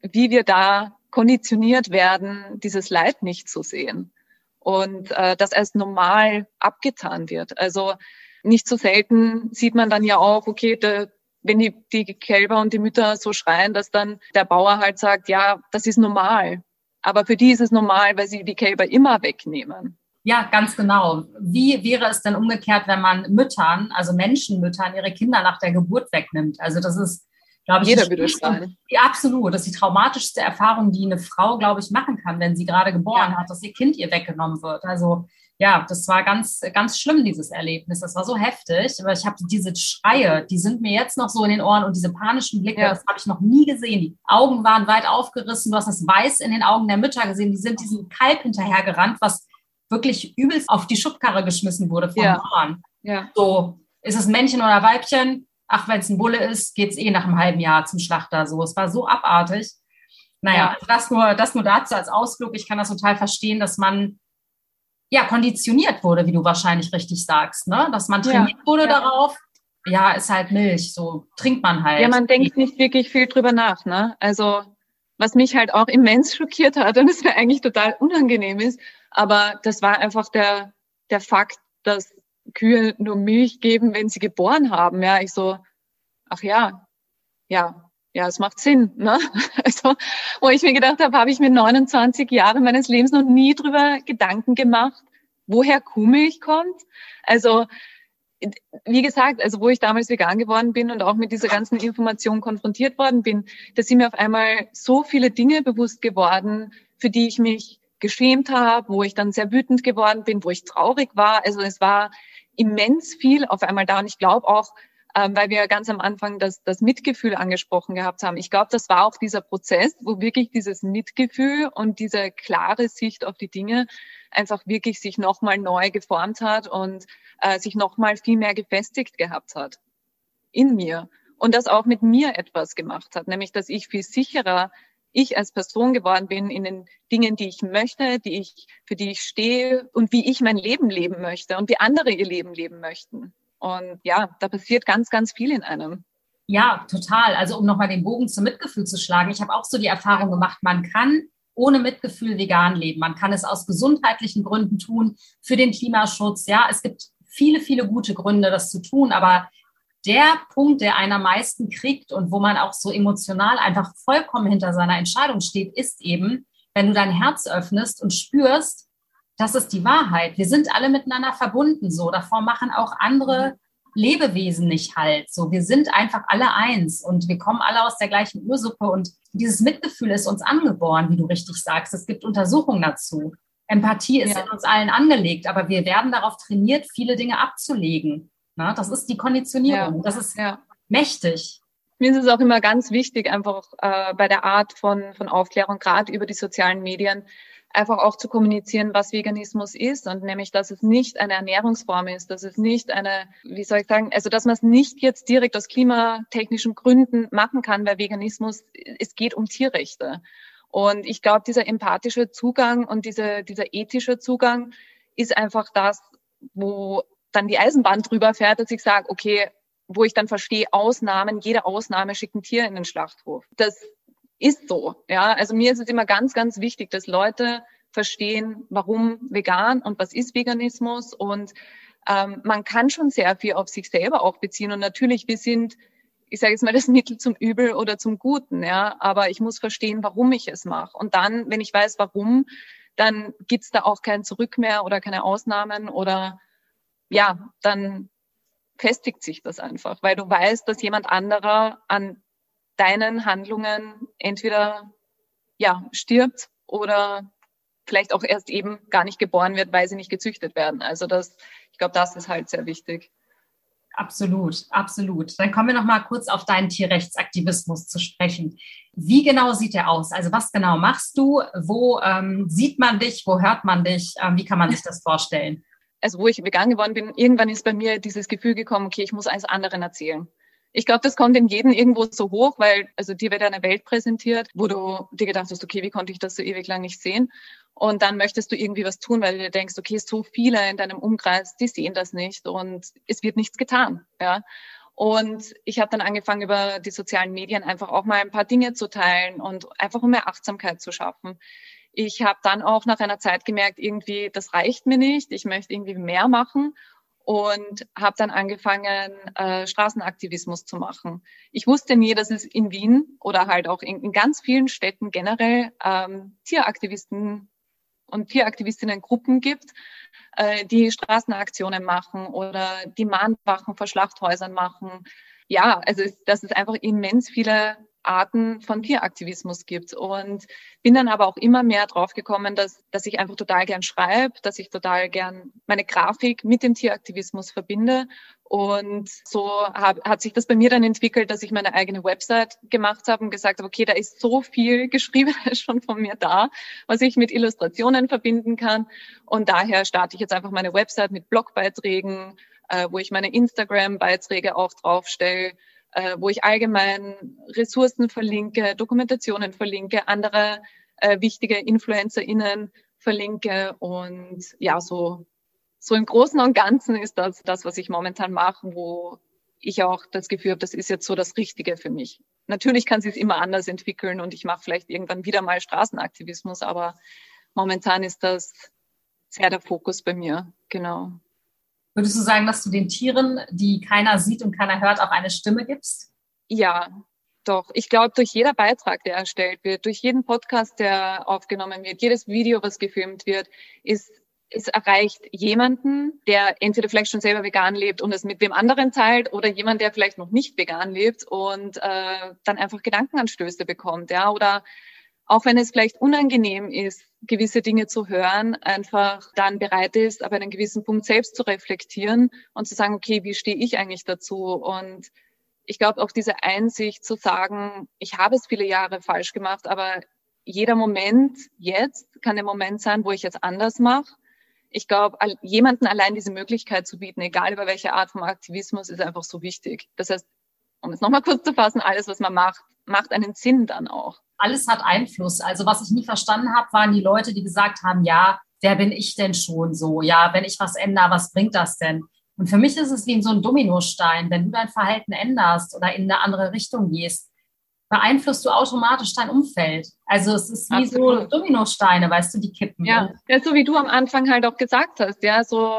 wie wir da konditioniert werden, dieses Leid nicht zu sehen und äh, das als normal abgetan wird. Also nicht so selten sieht man dann ja auch, okay, der, wenn die, die Kälber und die Mütter so schreien, dass dann der Bauer halt sagt, ja, das ist normal. Aber für die ist es normal, weil sie die Kälber immer wegnehmen. Ja, ganz genau. Wie wäre es denn umgekehrt, wenn man Müttern, also Menschenmüttern, ihre Kinder nach der Geburt wegnimmt? Also das ist, glaube ich, jeder würde schreien. Ja, absolut. Das ist die traumatischste Erfahrung, die eine Frau, glaube ich, machen kann, wenn sie gerade geboren ja. hat, dass ihr Kind ihr weggenommen wird. Also ja, das war ganz, ganz schlimm, dieses Erlebnis. Das war so heftig. Aber ich habe diese Schreie, die sind mir jetzt noch so in den Ohren und diese panischen Blicke, ja. das habe ich noch nie gesehen. Die Augen waren weit aufgerissen. Du hast das Weiß in den Augen der Mütter gesehen. Die sind diesem Kalb hinterhergerannt, was wirklich übelst auf die Schubkarre geschmissen wurde vom ja. Bauern. Ja. So, ist es Männchen oder Weibchen? Ach, wenn es ein Bulle ist, geht es eh nach einem halben Jahr zum Schlachter. So, es war so abartig. Naja, ja. das, nur, das nur dazu als Ausflug. Ich kann das total verstehen, dass man ja konditioniert wurde, wie du wahrscheinlich richtig sagst, ne? Dass man trainiert ja. wurde darauf. Ja, ist halt Milch, so trinkt man halt. Ja, man denkt nicht wirklich viel drüber nach, ne? Also was mich halt auch immens schockiert hat und es mir eigentlich total unangenehm ist, aber das war einfach der, der Fakt, dass Kühe nur Milch geben, wenn sie geboren haben. Ja, ich so, ach ja, ja, ja, es macht Sinn. Ne? Also, wo ich mir gedacht habe, habe ich mir 29 Jahre meines Lebens noch nie drüber Gedanken gemacht, woher Kuhmilch kommt. Also, wie gesagt, also wo ich damals vegan geworden bin und auch mit dieser ganzen Information konfrontiert worden bin, da sind mir auf einmal so viele Dinge bewusst geworden, für die ich mich geschämt habe, wo ich dann sehr wütend geworden bin, wo ich traurig war. Also es war immens viel auf einmal da. Und ich glaube auch, ähm, weil wir ganz am Anfang das, das Mitgefühl angesprochen gehabt haben. Ich glaube, das war auch dieser Prozess, wo wirklich dieses Mitgefühl und diese klare Sicht auf die Dinge einfach wirklich sich nochmal neu geformt hat und äh, sich nochmal viel mehr gefestigt gehabt hat in mir. Und das auch mit mir etwas gemacht hat, nämlich dass ich viel sicherer ich als Person geworden bin in den Dingen, die ich möchte, die ich, für die ich stehe und wie ich mein Leben leben möchte und wie andere ihr Leben leben möchten. Und ja, da passiert ganz, ganz viel in einem. Ja, total. Also um nochmal den Bogen zum Mitgefühl zu schlagen. Ich habe auch so die Erfahrung gemacht, man kann ohne Mitgefühl vegan leben. Man kann es aus gesundheitlichen Gründen tun, für den Klimaschutz. Ja, es gibt viele, viele gute Gründe, das zu tun. Aber der Punkt, der einer meisten kriegt und wo man auch so emotional einfach vollkommen hinter seiner Entscheidung steht, ist eben, wenn du dein Herz öffnest und spürst, das ist die Wahrheit. Wir sind alle miteinander verbunden. So, davor machen auch andere Lebewesen nicht halt. So, wir sind einfach alle eins und wir kommen alle aus der gleichen Ursuppe und dieses Mitgefühl ist uns angeboren, wie du richtig sagst. Es gibt Untersuchungen dazu. Empathie ist ja. in uns allen angelegt, aber wir werden darauf trainiert, viele Dinge abzulegen. Na, das ist die Konditionierung. Ja. Das ist ja. mächtig. mir ist es auch immer ganz wichtig, einfach äh, bei der Art von, von Aufklärung, gerade über die sozialen Medien, einfach auch zu kommunizieren, was Veganismus ist und nämlich, dass es nicht eine Ernährungsform ist, dass es nicht eine, wie soll ich sagen, also dass man es nicht jetzt direkt aus klimatechnischen Gründen machen kann, weil Veganismus, es geht um Tierrechte. Und ich glaube, dieser empathische Zugang und diese, dieser ethische Zugang ist einfach das, wo dann die Eisenbahn drüber fährt, dass ich sage, okay, wo ich dann verstehe, Ausnahmen, jede Ausnahme schickt ein Tier in den Schlachthof. Das ist so. Ja, also mir ist es immer ganz, ganz wichtig, dass Leute verstehen, warum vegan und was ist Veganismus und ähm, man kann schon sehr viel auf sich selber auch beziehen und natürlich wir sind ich sage jetzt mal das Mittel zum Übel oder zum Guten, ja, aber ich muss verstehen, warum ich es mache und dann, wenn ich weiß, warum, dann gibt's da auch kein Zurück mehr oder keine Ausnahmen oder ja, dann festigt sich das einfach, weil du weißt, dass jemand anderer an deinen Handlungen entweder ja stirbt oder vielleicht auch erst eben gar nicht geboren wird, weil sie nicht gezüchtet werden. Also das, ich glaube, das ist halt sehr wichtig. Absolut, absolut. Dann kommen wir noch mal kurz auf deinen Tierrechtsaktivismus zu sprechen. Wie genau sieht der aus? Also was genau machst du? Wo ähm, sieht man dich? Wo hört man dich? Ähm, wie kann man sich das vorstellen? Also wo ich vegan geworden bin, irgendwann ist bei mir dieses Gefühl gekommen, okay, ich muss eines anderen erzählen. Ich glaube, das kommt in jedem irgendwo so hoch, weil also dir wird eine Welt präsentiert, wo du dir gedacht hast, okay, wie konnte ich das so ewig lang nicht sehen? Und dann möchtest du irgendwie was tun, weil du dir denkst, okay, so viele in deinem Umkreis, die sehen das nicht und es wird nichts getan. Ja. Und ich habe dann angefangen, über die sozialen Medien einfach auch mal ein paar Dinge zu teilen und einfach um mehr Achtsamkeit zu schaffen. Ich habe dann auch nach einer Zeit gemerkt, irgendwie, das reicht mir nicht, ich möchte irgendwie mehr machen und habe dann angefangen, äh, Straßenaktivismus zu machen. Ich wusste nie, dass es in Wien oder halt auch in, in ganz vielen Städten generell ähm, Tieraktivisten und Tieraktivistinnen-Gruppen gibt, äh, die Straßenaktionen machen oder die Mahnwachen vor Schlachthäusern machen. Ja, also dass es einfach immens viele Arten von Tieraktivismus gibt. Und bin dann aber auch immer mehr drauf gekommen, dass, dass ich einfach total gern schreibe, dass ich total gern meine Grafik mit dem Tieraktivismus verbinde. Und so hab, hat sich das bei mir dann entwickelt, dass ich meine eigene Website gemacht habe und gesagt habe, okay, da ist so viel geschrieben schon von mir da, was ich mit Illustrationen verbinden kann. Und daher starte ich jetzt einfach meine Website mit Blogbeiträgen, äh, wo ich meine Instagram-Beiträge auch draufstelle äh, wo ich allgemein Ressourcen verlinke, Dokumentationen verlinke, andere äh, wichtige InfluencerInnen verlinke und ja, so, so im Großen und Ganzen ist das das, was ich momentan mache, wo ich auch das Gefühl habe, das ist jetzt so das Richtige für mich. Natürlich kann sich immer anders entwickeln und ich mache vielleicht irgendwann wieder mal Straßenaktivismus, aber momentan ist das sehr der Fokus bei mir, genau. Würdest du sagen, dass du den Tieren, die keiner sieht und keiner hört, auch eine Stimme gibst? Ja, doch. Ich glaube, durch jeder Beitrag, der erstellt wird, durch jeden Podcast, der aufgenommen wird, jedes Video, was gefilmt wird, ist es erreicht jemanden, der entweder vielleicht schon selber vegan lebt und es mit wem anderen teilt oder jemand, der vielleicht noch nicht vegan lebt und äh, dann einfach Gedankenanstöße bekommt, ja, oder auch wenn es vielleicht unangenehm ist, gewisse Dinge zu hören, einfach dann bereit ist, aber einen gewissen Punkt selbst zu reflektieren und zu sagen, okay, wie stehe ich eigentlich dazu? Und ich glaube auch diese Einsicht zu sagen, ich habe es viele Jahre falsch gemacht, aber jeder Moment jetzt kann der Moment sein, wo ich jetzt anders mache. Ich glaube, jemanden allein diese Möglichkeit zu bieten, egal über welche Art von Aktivismus, ist einfach so wichtig. Das heißt, um es nochmal kurz zu fassen, alles, was man macht, macht einen Sinn dann auch alles hat Einfluss. Also was ich nie verstanden habe, waren die Leute, die gesagt haben, ja, wer bin ich denn schon so? Ja, wenn ich was ändere, was bringt das denn? Und für mich ist es wie so ein Dominostein. Wenn du dein Verhalten änderst oder in eine andere Richtung gehst, beeinflusst du automatisch dein Umfeld. Also es ist wie Absolut. so Dominosteine, weißt du, die kippen. Ja. ja, so wie du am Anfang halt auch gesagt hast, ja, so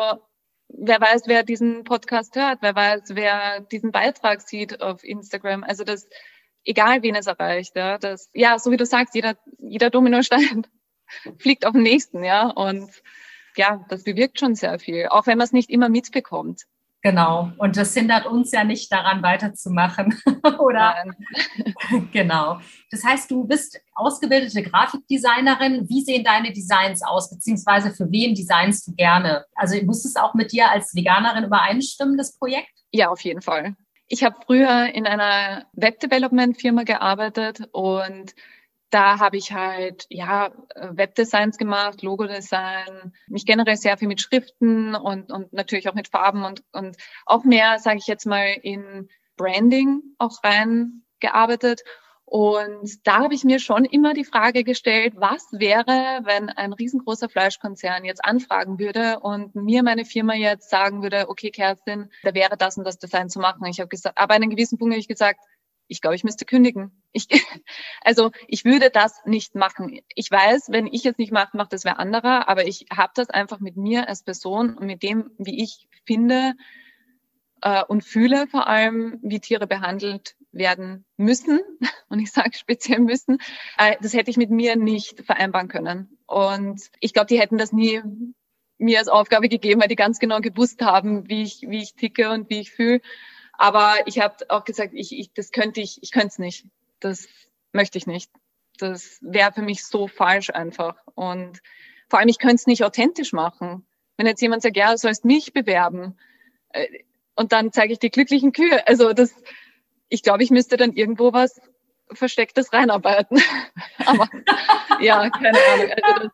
wer weiß, wer diesen Podcast hört, wer weiß, wer diesen Beitrag sieht auf Instagram. Also das egal wen es erreicht, ja, das, ja, so wie du sagst, jeder, jeder Dominostein fliegt auf den nächsten, ja, und ja, das bewirkt schon sehr viel, auch wenn man es nicht immer mitbekommt. Genau. Und das hindert uns ja nicht daran, weiterzumachen. Oder? genau. Das heißt, du bist ausgebildete Grafikdesignerin. Wie sehen deine Designs aus? Beziehungsweise für wen designst du gerne? Also muss es auch mit dir als Veganerin übereinstimmen, das Projekt? Ja, auf jeden Fall Ich habe früher in einer Web-Development-Firma gearbeitet und da habe ich halt ja Webdesigns gemacht, Logodesign, mich generell sehr viel mit Schriften und, und natürlich auch mit Farben und, und auch mehr, sage ich jetzt mal, in Branding auch reingearbeitet. Und da habe ich mir schon immer die Frage gestellt, was wäre, wenn ein riesengroßer Fleischkonzern jetzt anfragen würde und mir meine Firma jetzt sagen würde, okay, Kerstin, da wäre das und das Design zu machen. Ich habe gesagt, aber an einem gewissen Punkt habe ich gesagt, ich glaube, ich müsste kündigen. Ich, also ich würde das nicht machen. Ich weiß, wenn ich es nicht mache, macht das wer anderer, aber ich habe das einfach mit mir als Person und mit dem, wie ich finde äh, und fühle vor allem, wie Tiere behandelt werden müssen, und ich sage speziell müssen, äh, das hätte ich mit mir nicht vereinbaren können. Und ich glaube, die hätten das nie mir als Aufgabe gegeben, weil die ganz genau gewusst haben, wie ich, wie ich ticke und wie ich fühle. Aber ich habe auch gesagt, ich, ich, das könnte ich, ich könnte es nicht. Das möchte ich nicht. Das wäre für mich so falsch einfach. Und vor allem, ich könnte es nicht authentisch machen. Wenn jetzt jemand sagt, ja, du sollst mich bewerben, äh, und dann zeige ich die glücklichen Kühe. Also das, ich glaube, ich müsste dann irgendwo was Verstecktes reinarbeiten. Aber ja, keine Ahnung. Also das,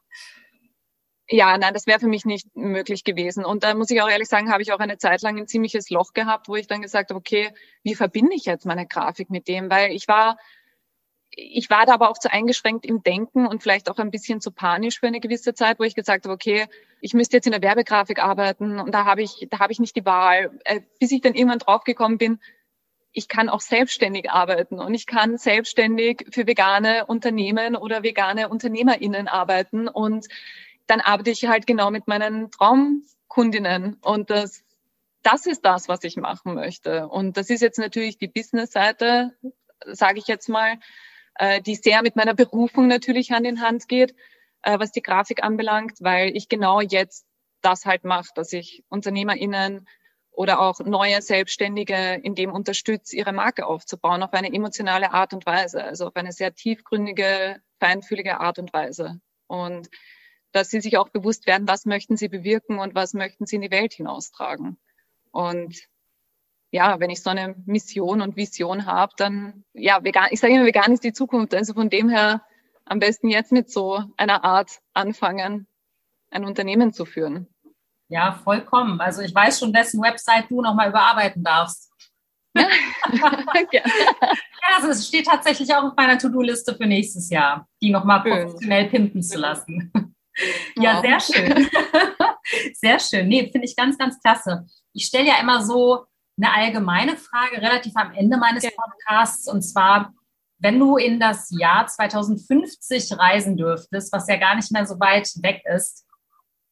ja, nein, das wäre für mich nicht möglich gewesen. Und da muss ich auch ehrlich sagen, habe ich auch eine Zeit lang ein ziemliches Loch gehabt, wo ich dann gesagt habe, okay, wie verbinde ich jetzt meine Grafik mit dem? Weil ich war, ich war da aber auch zu eingeschränkt im Denken und vielleicht auch ein bisschen zu panisch für eine gewisse Zeit, wo ich gesagt habe, okay, ich müsste jetzt in der Werbegrafik arbeiten und da habe ich, da habe ich nicht die Wahl. Äh, bis ich dann irgendwann draufgekommen bin, ich kann auch selbstständig arbeiten und ich kann selbstständig für vegane Unternehmen oder vegane UnternehmerInnen arbeiten und dann arbeite ich halt genau mit meinen Traumkundinnen und das, das ist das, was ich machen möchte. Und das ist jetzt natürlich die Business-Seite, sage ich jetzt mal, äh, die sehr mit meiner Berufung natürlich Hand in Hand geht, äh, was die Grafik anbelangt, weil ich genau jetzt das halt mache, dass ich UnternehmerInnen oder auch neue Selbstständige in dem unterstützt, ihre Marke aufzubauen auf eine emotionale Art und Weise, also auf eine sehr tiefgründige, feinfühlige Art und Weise. Und dass sie sich auch bewusst werden, was möchten sie bewirken und was möchten sie in die Welt hinaustragen. Und ja, wenn ich so eine Mission und Vision habe, dann, ja, vegan, ich sage immer, vegan ist die Zukunft. Also von dem her am besten jetzt mit so einer Art anfangen, ein Unternehmen zu führen. Ja, vollkommen. Also ich weiß schon, wessen Website du nochmal überarbeiten darfst. Ja. also es steht tatsächlich auch auf meiner To-Do-Liste für nächstes Jahr, die nochmal professionell pimpen zu lassen. Ja, sehr schön. Sehr schön. Nee, finde ich ganz, ganz klasse. Ich stelle ja immer so eine allgemeine Frage relativ am Ende meines Podcasts und zwar, wenn du in das Jahr 2050 reisen dürftest, was ja gar nicht mehr so weit weg ist,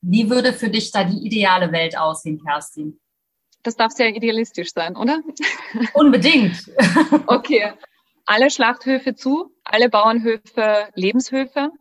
wie würde für dich da die ideale Welt aussehen, Kerstin? Das darf sehr idealistisch sein, oder? Unbedingt. okay. Alle Schlachthöfe zu, alle Bauernhöfe Lebenshöfe.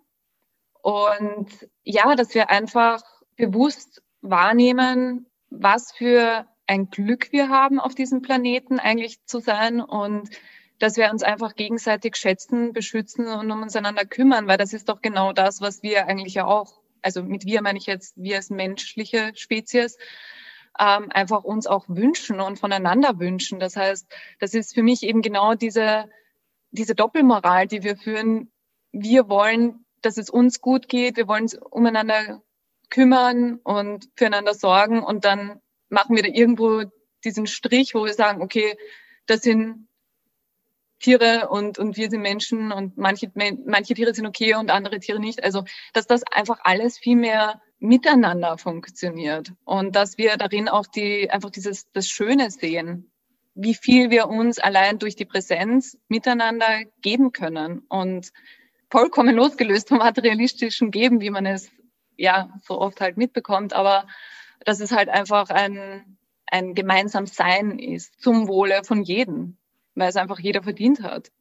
Und ja, dass wir einfach bewusst wahrnehmen, was für ein Glück wir haben, auf diesem Planeten eigentlich zu sein und dass wir uns einfach gegenseitig schätzen, beschützen und um uns einander kümmern, weil das ist doch genau das, was wir eigentlich ja auch also mit wir meine ich jetzt wir als menschliche Spezies, ähm, einfach uns auch wünschen und voneinander wünschen. Das heißt, das ist für mich eben genau diese, diese Doppelmoral, die wir führen. Wir wollen, dass es uns gut geht, wir wollen uns umeinander kümmern und füreinander sorgen und dann machen wir da irgendwo diesen Strich, wo wir sagen, okay, das sind Tiere und, und wir sind Menschen und manche, manche Tiere sind okay und andere Tiere nicht. Also, dass das einfach alles viel mehr miteinander funktioniert und dass wir darin auch die, einfach dieses, das Schöne sehen, wie viel wir uns allein durch die Präsenz miteinander geben können und vollkommen losgelöst vom materialistischen Geben, wie man es ja so oft halt mitbekommt, aber dass es halt einfach ein, ein gemeinsam Sein ist zum Wohle von jedem weil es einfach jeder verdient hat.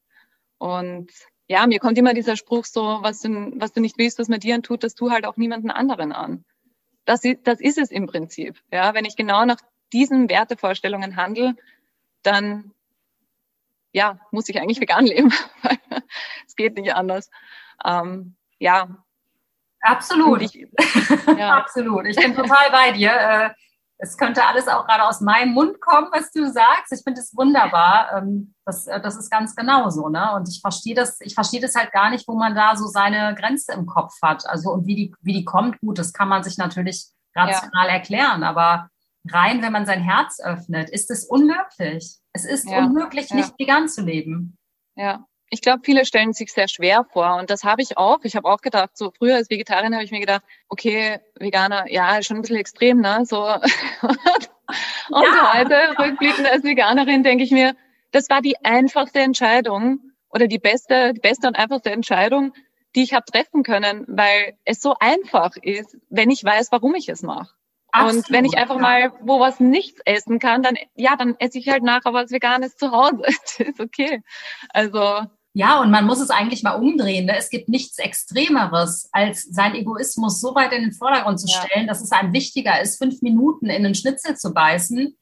Und ja, mir kommt immer dieser Spruch so, was du, was du nicht willst, was man dir antut, das tu halt auch niemanden anderen an. Das, das ist es im Prinzip. Ja, wenn ich genau nach diesen Wertevorstellungen handle, dann ja, muss ich eigentlich vegan leben. es geht nicht anders. Ähm, ja. Absolut. Ich, ja. Absolut. Ich bin total bei dir. Es könnte alles auch gerade aus meinem Mund kommen, was du sagst. Ich finde es wunderbar. Ähm, das, äh, das ist ganz genauso, ne? Und ich verstehe das, ich verstehe das halt gar nicht, wo man da so seine Grenze im Kopf hat. Also und wie die, wie die kommt, gut, das kann man sich natürlich rational ja. erklären, aber rein, wenn man sein Herz öffnet, ist es unmöglich. Es ist ja. unmöglich, nicht ja. vegan zu leben. Ja, ich glaube, viele stellen sich sehr schwer vor und das habe ich auch. Ich habe auch gedacht, so früher als Vegetarierin habe ich mir gedacht, okay, Veganer, ja, schon ein bisschen extrem, ne? So und ja. heute rückblickend als Veganerin denke ich mir, das war die einfachste Entscheidung oder die beste, die beste und einfachste Entscheidung, die ich habe treffen können, weil es so einfach ist, wenn ich weiß, warum ich es mache. Und wenn ich einfach mal wo was nichts essen kann, dann ja, dann esse ich halt nachher was Veganes zu Hause. Das ist okay. Also ja, und man muss es eigentlich mal umdrehen. Ne? Es gibt nichts Extremeres, als sein Egoismus so weit in den Vordergrund zu stellen, ja. dass es einem wichtiger ist, fünf Minuten in einen Schnitzel zu beißen,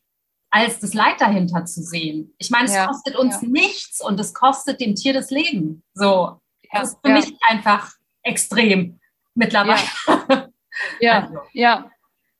als das Leid dahinter zu sehen. Ich meine, es ja. kostet uns ja. nichts und es kostet dem Tier das Leben. So, das ist für mich einfach extrem mittlerweile. Ja, also. ja.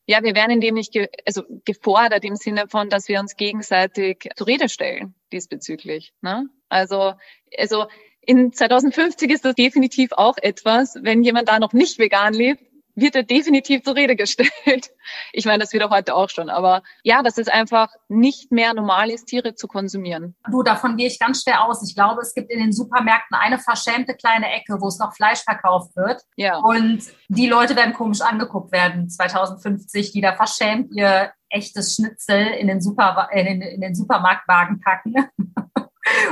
Ja, wir werden in dem nicht ge also gefordert im Sinne von, dass wir uns gegenseitig zur Rede stellen diesbezüglich. Ne? Also, also in 2050 ist das definitiv auch etwas, wenn jemand da noch nicht vegan lebt, wird er definitiv zur Rede gestellt. Ich meine, das wird er heute auch schon. Aber ja, dass es einfach nicht mehr normal ist, Tiere zu konsumieren. Du, davon gehe ich ganz schwer aus. Ich glaube, es gibt in den Supermärkten eine verschämte kleine Ecke, wo es noch Fleisch verkauft wird. Ja. Und die Leute werden komisch angeguckt werden, 2050, die da verschämt ihr echtes Schnitzel in den, Super, in den, in den Supermarktwagen packen.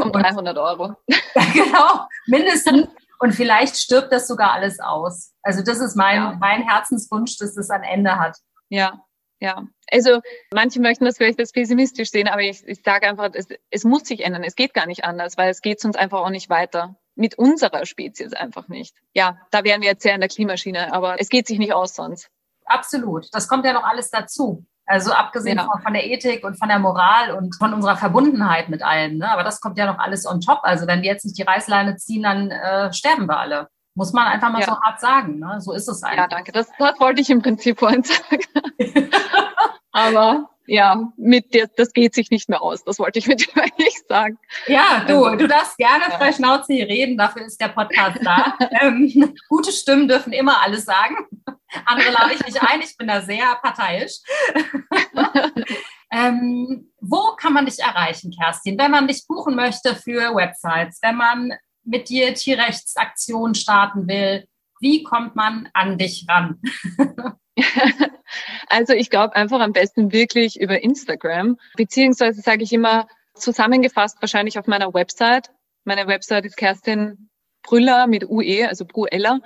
Um 300 Euro. genau, mindestens. Und vielleicht stirbt das sogar alles aus. Also das ist mein, ja. mein Herzenswunsch, dass das ein Ende hat. Ja, ja. Also manche möchten das vielleicht als pessimistisch sehen, aber ich, ich sage einfach, es, es muss sich ändern. Es geht gar nicht anders, weil es geht sonst einfach auch nicht weiter. Mit unserer Spezies einfach nicht. Ja, da wären wir jetzt sehr in der Klimaschiene, aber es geht sich nicht aus sonst. Absolut. Das kommt ja noch alles dazu. Also abgesehen ja. von, der Ethik und von der Moral und von unserer Verbundenheit mit allen. Ne? Aber das kommt ja noch alles on top. Also wenn wir jetzt nicht die Reißleine ziehen, dann äh, sterben wir alle. Muss man einfach mal ja. so hart sagen. Ne? So ist es eigentlich. Ja, danke. Das, das wollte ich im Prinzip vorhin sagen. Aber ja, mit dir, das geht sich nicht mehr aus. Das wollte ich mit dir eigentlich sagen. Ja, du, also, du darfst gerne ja. frei Schnauze hier reden. Dafür ist der Podcast da. ähm, gute Stimmen dürfen immer alles sagen. Andere lade ich nicht ein. Ich bin da sehr parteiisch. ähm, wo kann man dich erreichen, Kerstin? Wenn man dich buchen möchte für Websites, wenn man mit dir Tierrechtsaktionen starten will, wie kommt man an dich ran? Also ich glaube einfach am besten wirklich über Instagram, beziehungsweise sage ich immer zusammengefasst wahrscheinlich auf meiner Website. Meine Website ist Kerstin Brüller mit UE, also bruella.com.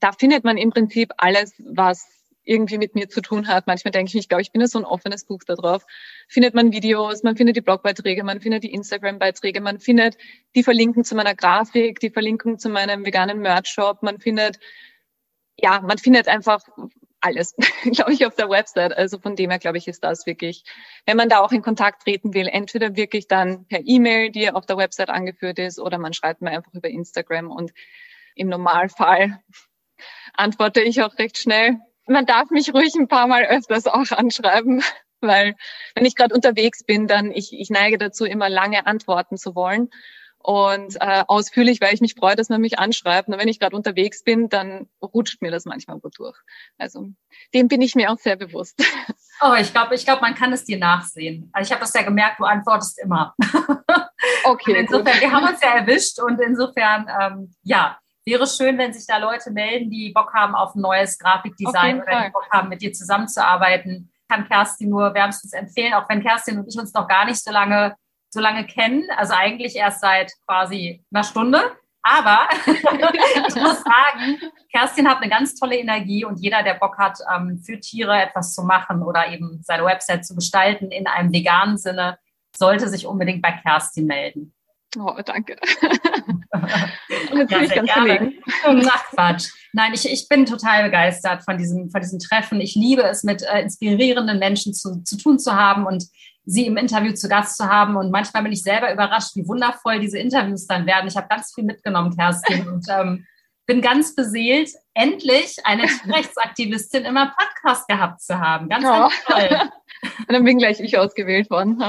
Da findet man im Prinzip alles, was irgendwie mit mir zu tun hat. Manchmal denke ich, ich glaube, ich bin ja so ein offenes Buch da drauf. Findet man Videos, man findet die Blogbeiträge, man findet die Instagram-Beiträge, man findet die Verlinkung zu meiner Grafik, die Verlinkung zu meinem veganen Merch-Shop, man findet, ja, man findet einfach alles, glaube ich, auf der Website. Also von dem her, glaube ich, ist das wirklich, wenn man da auch in Kontakt treten will, entweder wirklich dann per E-Mail, die auf der Website angeführt ist, oder man schreibt mir einfach über Instagram und im Normalfall antworte ich auch recht schnell man darf mich ruhig ein paar Mal öfters auch anschreiben, weil wenn ich gerade unterwegs bin, dann ich, ich neige dazu, immer lange antworten zu wollen und äh, ausführlich, weil ich mich freue, dass man mich anschreibt. Und wenn ich gerade unterwegs bin, dann rutscht mir das manchmal gut durch. Also dem bin ich mir auch sehr bewusst. Oh, ich glaube, ich glaube, man kann es dir nachsehen. Also ich habe das ja gemerkt, du antwortest immer. Okay. insofern, gut. wir haben uns ja erwischt und insofern, ähm, ja, wäre schön, wenn sich da Leute melden, die Bock haben auf ein neues Grafikdesign oder die Bock haben, mit dir zusammenzuarbeiten. Kann Kerstin nur wärmstens empfehlen, auch wenn Kerstin und ich uns noch gar nicht so lange, so lange kennen. Also eigentlich erst seit quasi einer Stunde. Aber ich muss sagen, Kerstin hat eine ganz tolle Energie und jeder, der Bock hat, ähm, für Tiere etwas zu machen oder eben seine Website zu gestalten in einem veganen Sinne, sollte sich unbedingt bei Kerstin melden. Oh, danke. Jetzt ja, bin ich ganz verlegen. Ach Quatsch. Nein, ich, ich bin total begeistert von diesem, von diesem Treffen. Ich liebe es, mit äh, inspirierenden Menschen zu, zu tun zu haben und sie im Interview zu Gast zu haben. Und manchmal bin ich selber überrascht, wie wundervoll diese Interviews dann werden. Ich habe ganz viel mitgenommen, Kerstin. Und ähm, bin ganz beseelt, endlich eine Rechtsaktivistin in meinem Podcast gehabt zu haben. Ganz, ja. ganz toll. Und dann bin gleich ich ausgewählt worden.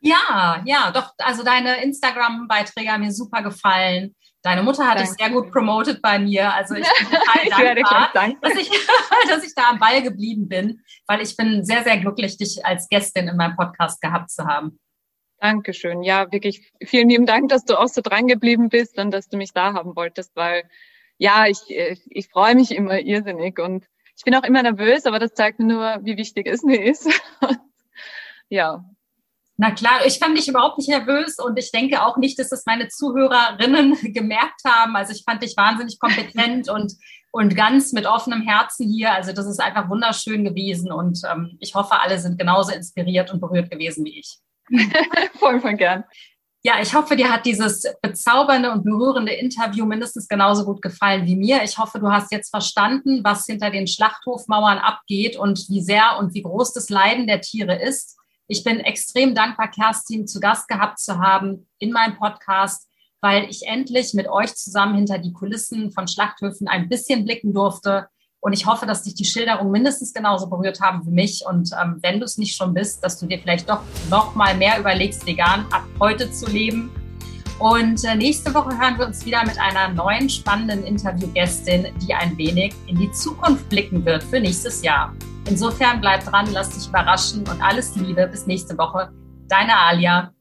ja, ja, doch. Also deine Instagram-Beiträge haben mir super gefallen. Deine Mutter hat Danke. es sehr gut promoted bei mir. Also ich bin total dankbar, dass, ich, dass ich da am Ball geblieben bin, weil ich bin sehr, sehr glücklich, dich als Gästin in meinem Podcast gehabt zu haben. Dankeschön. Ja, wirklich vielen lieben Dank, dass du auch so dran geblieben bist und dass du mich da haben wolltest, weil ja, ich, ich, ich freue mich immer irrsinnig und ich bin auch immer nervös, aber das zeigt mir nur, wie wichtig es mir ist. ja. Na klar, ich fand dich überhaupt nicht nervös und ich denke auch nicht, dass das meine Zuhörerinnen gemerkt haben. Also ich fand dich wahnsinnig kompetent und, und ganz mit offenem Herzen hier. Also das ist einfach wunderschön gewesen und ähm, ich hoffe, alle sind genauso inspiriert und berührt gewesen wie ich. voll, voll gern. Ja, ich hoffe, dir hat dieses bezaubernde und berührende Interview mindestens genauso gut gefallen wie mir. Ich hoffe, du hast jetzt verstanden, was hinter den Schlachthofmauern abgeht und wie sehr und wie groß das Leiden der Tiere ist. Ich bin extrem dankbar, Kerstin zu Gast gehabt zu haben in meinem Podcast, weil ich endlich mit euch zusammen hinter die Kulissen von Schlachthöfen ein bisschen blicken durfte und ich hoffe, dass dich die Schilderungen mindestens genauso berührt haben wie mich. Und ähm, wenn du es nicht schon bist, dass du dir vielleicht doch noch mal mehr überlegst, vegan ab heute zu leben. Und äh, nächste Woche hören wir uns wieder mit einer neuen spannenden Interviewgästin, die ein wenig in die Zukunft blicken wird für nächstes Jahr. Insofern bleib dran, lass dich überraschen und alles Liebe. Bis nächste Woche. Deine Alia.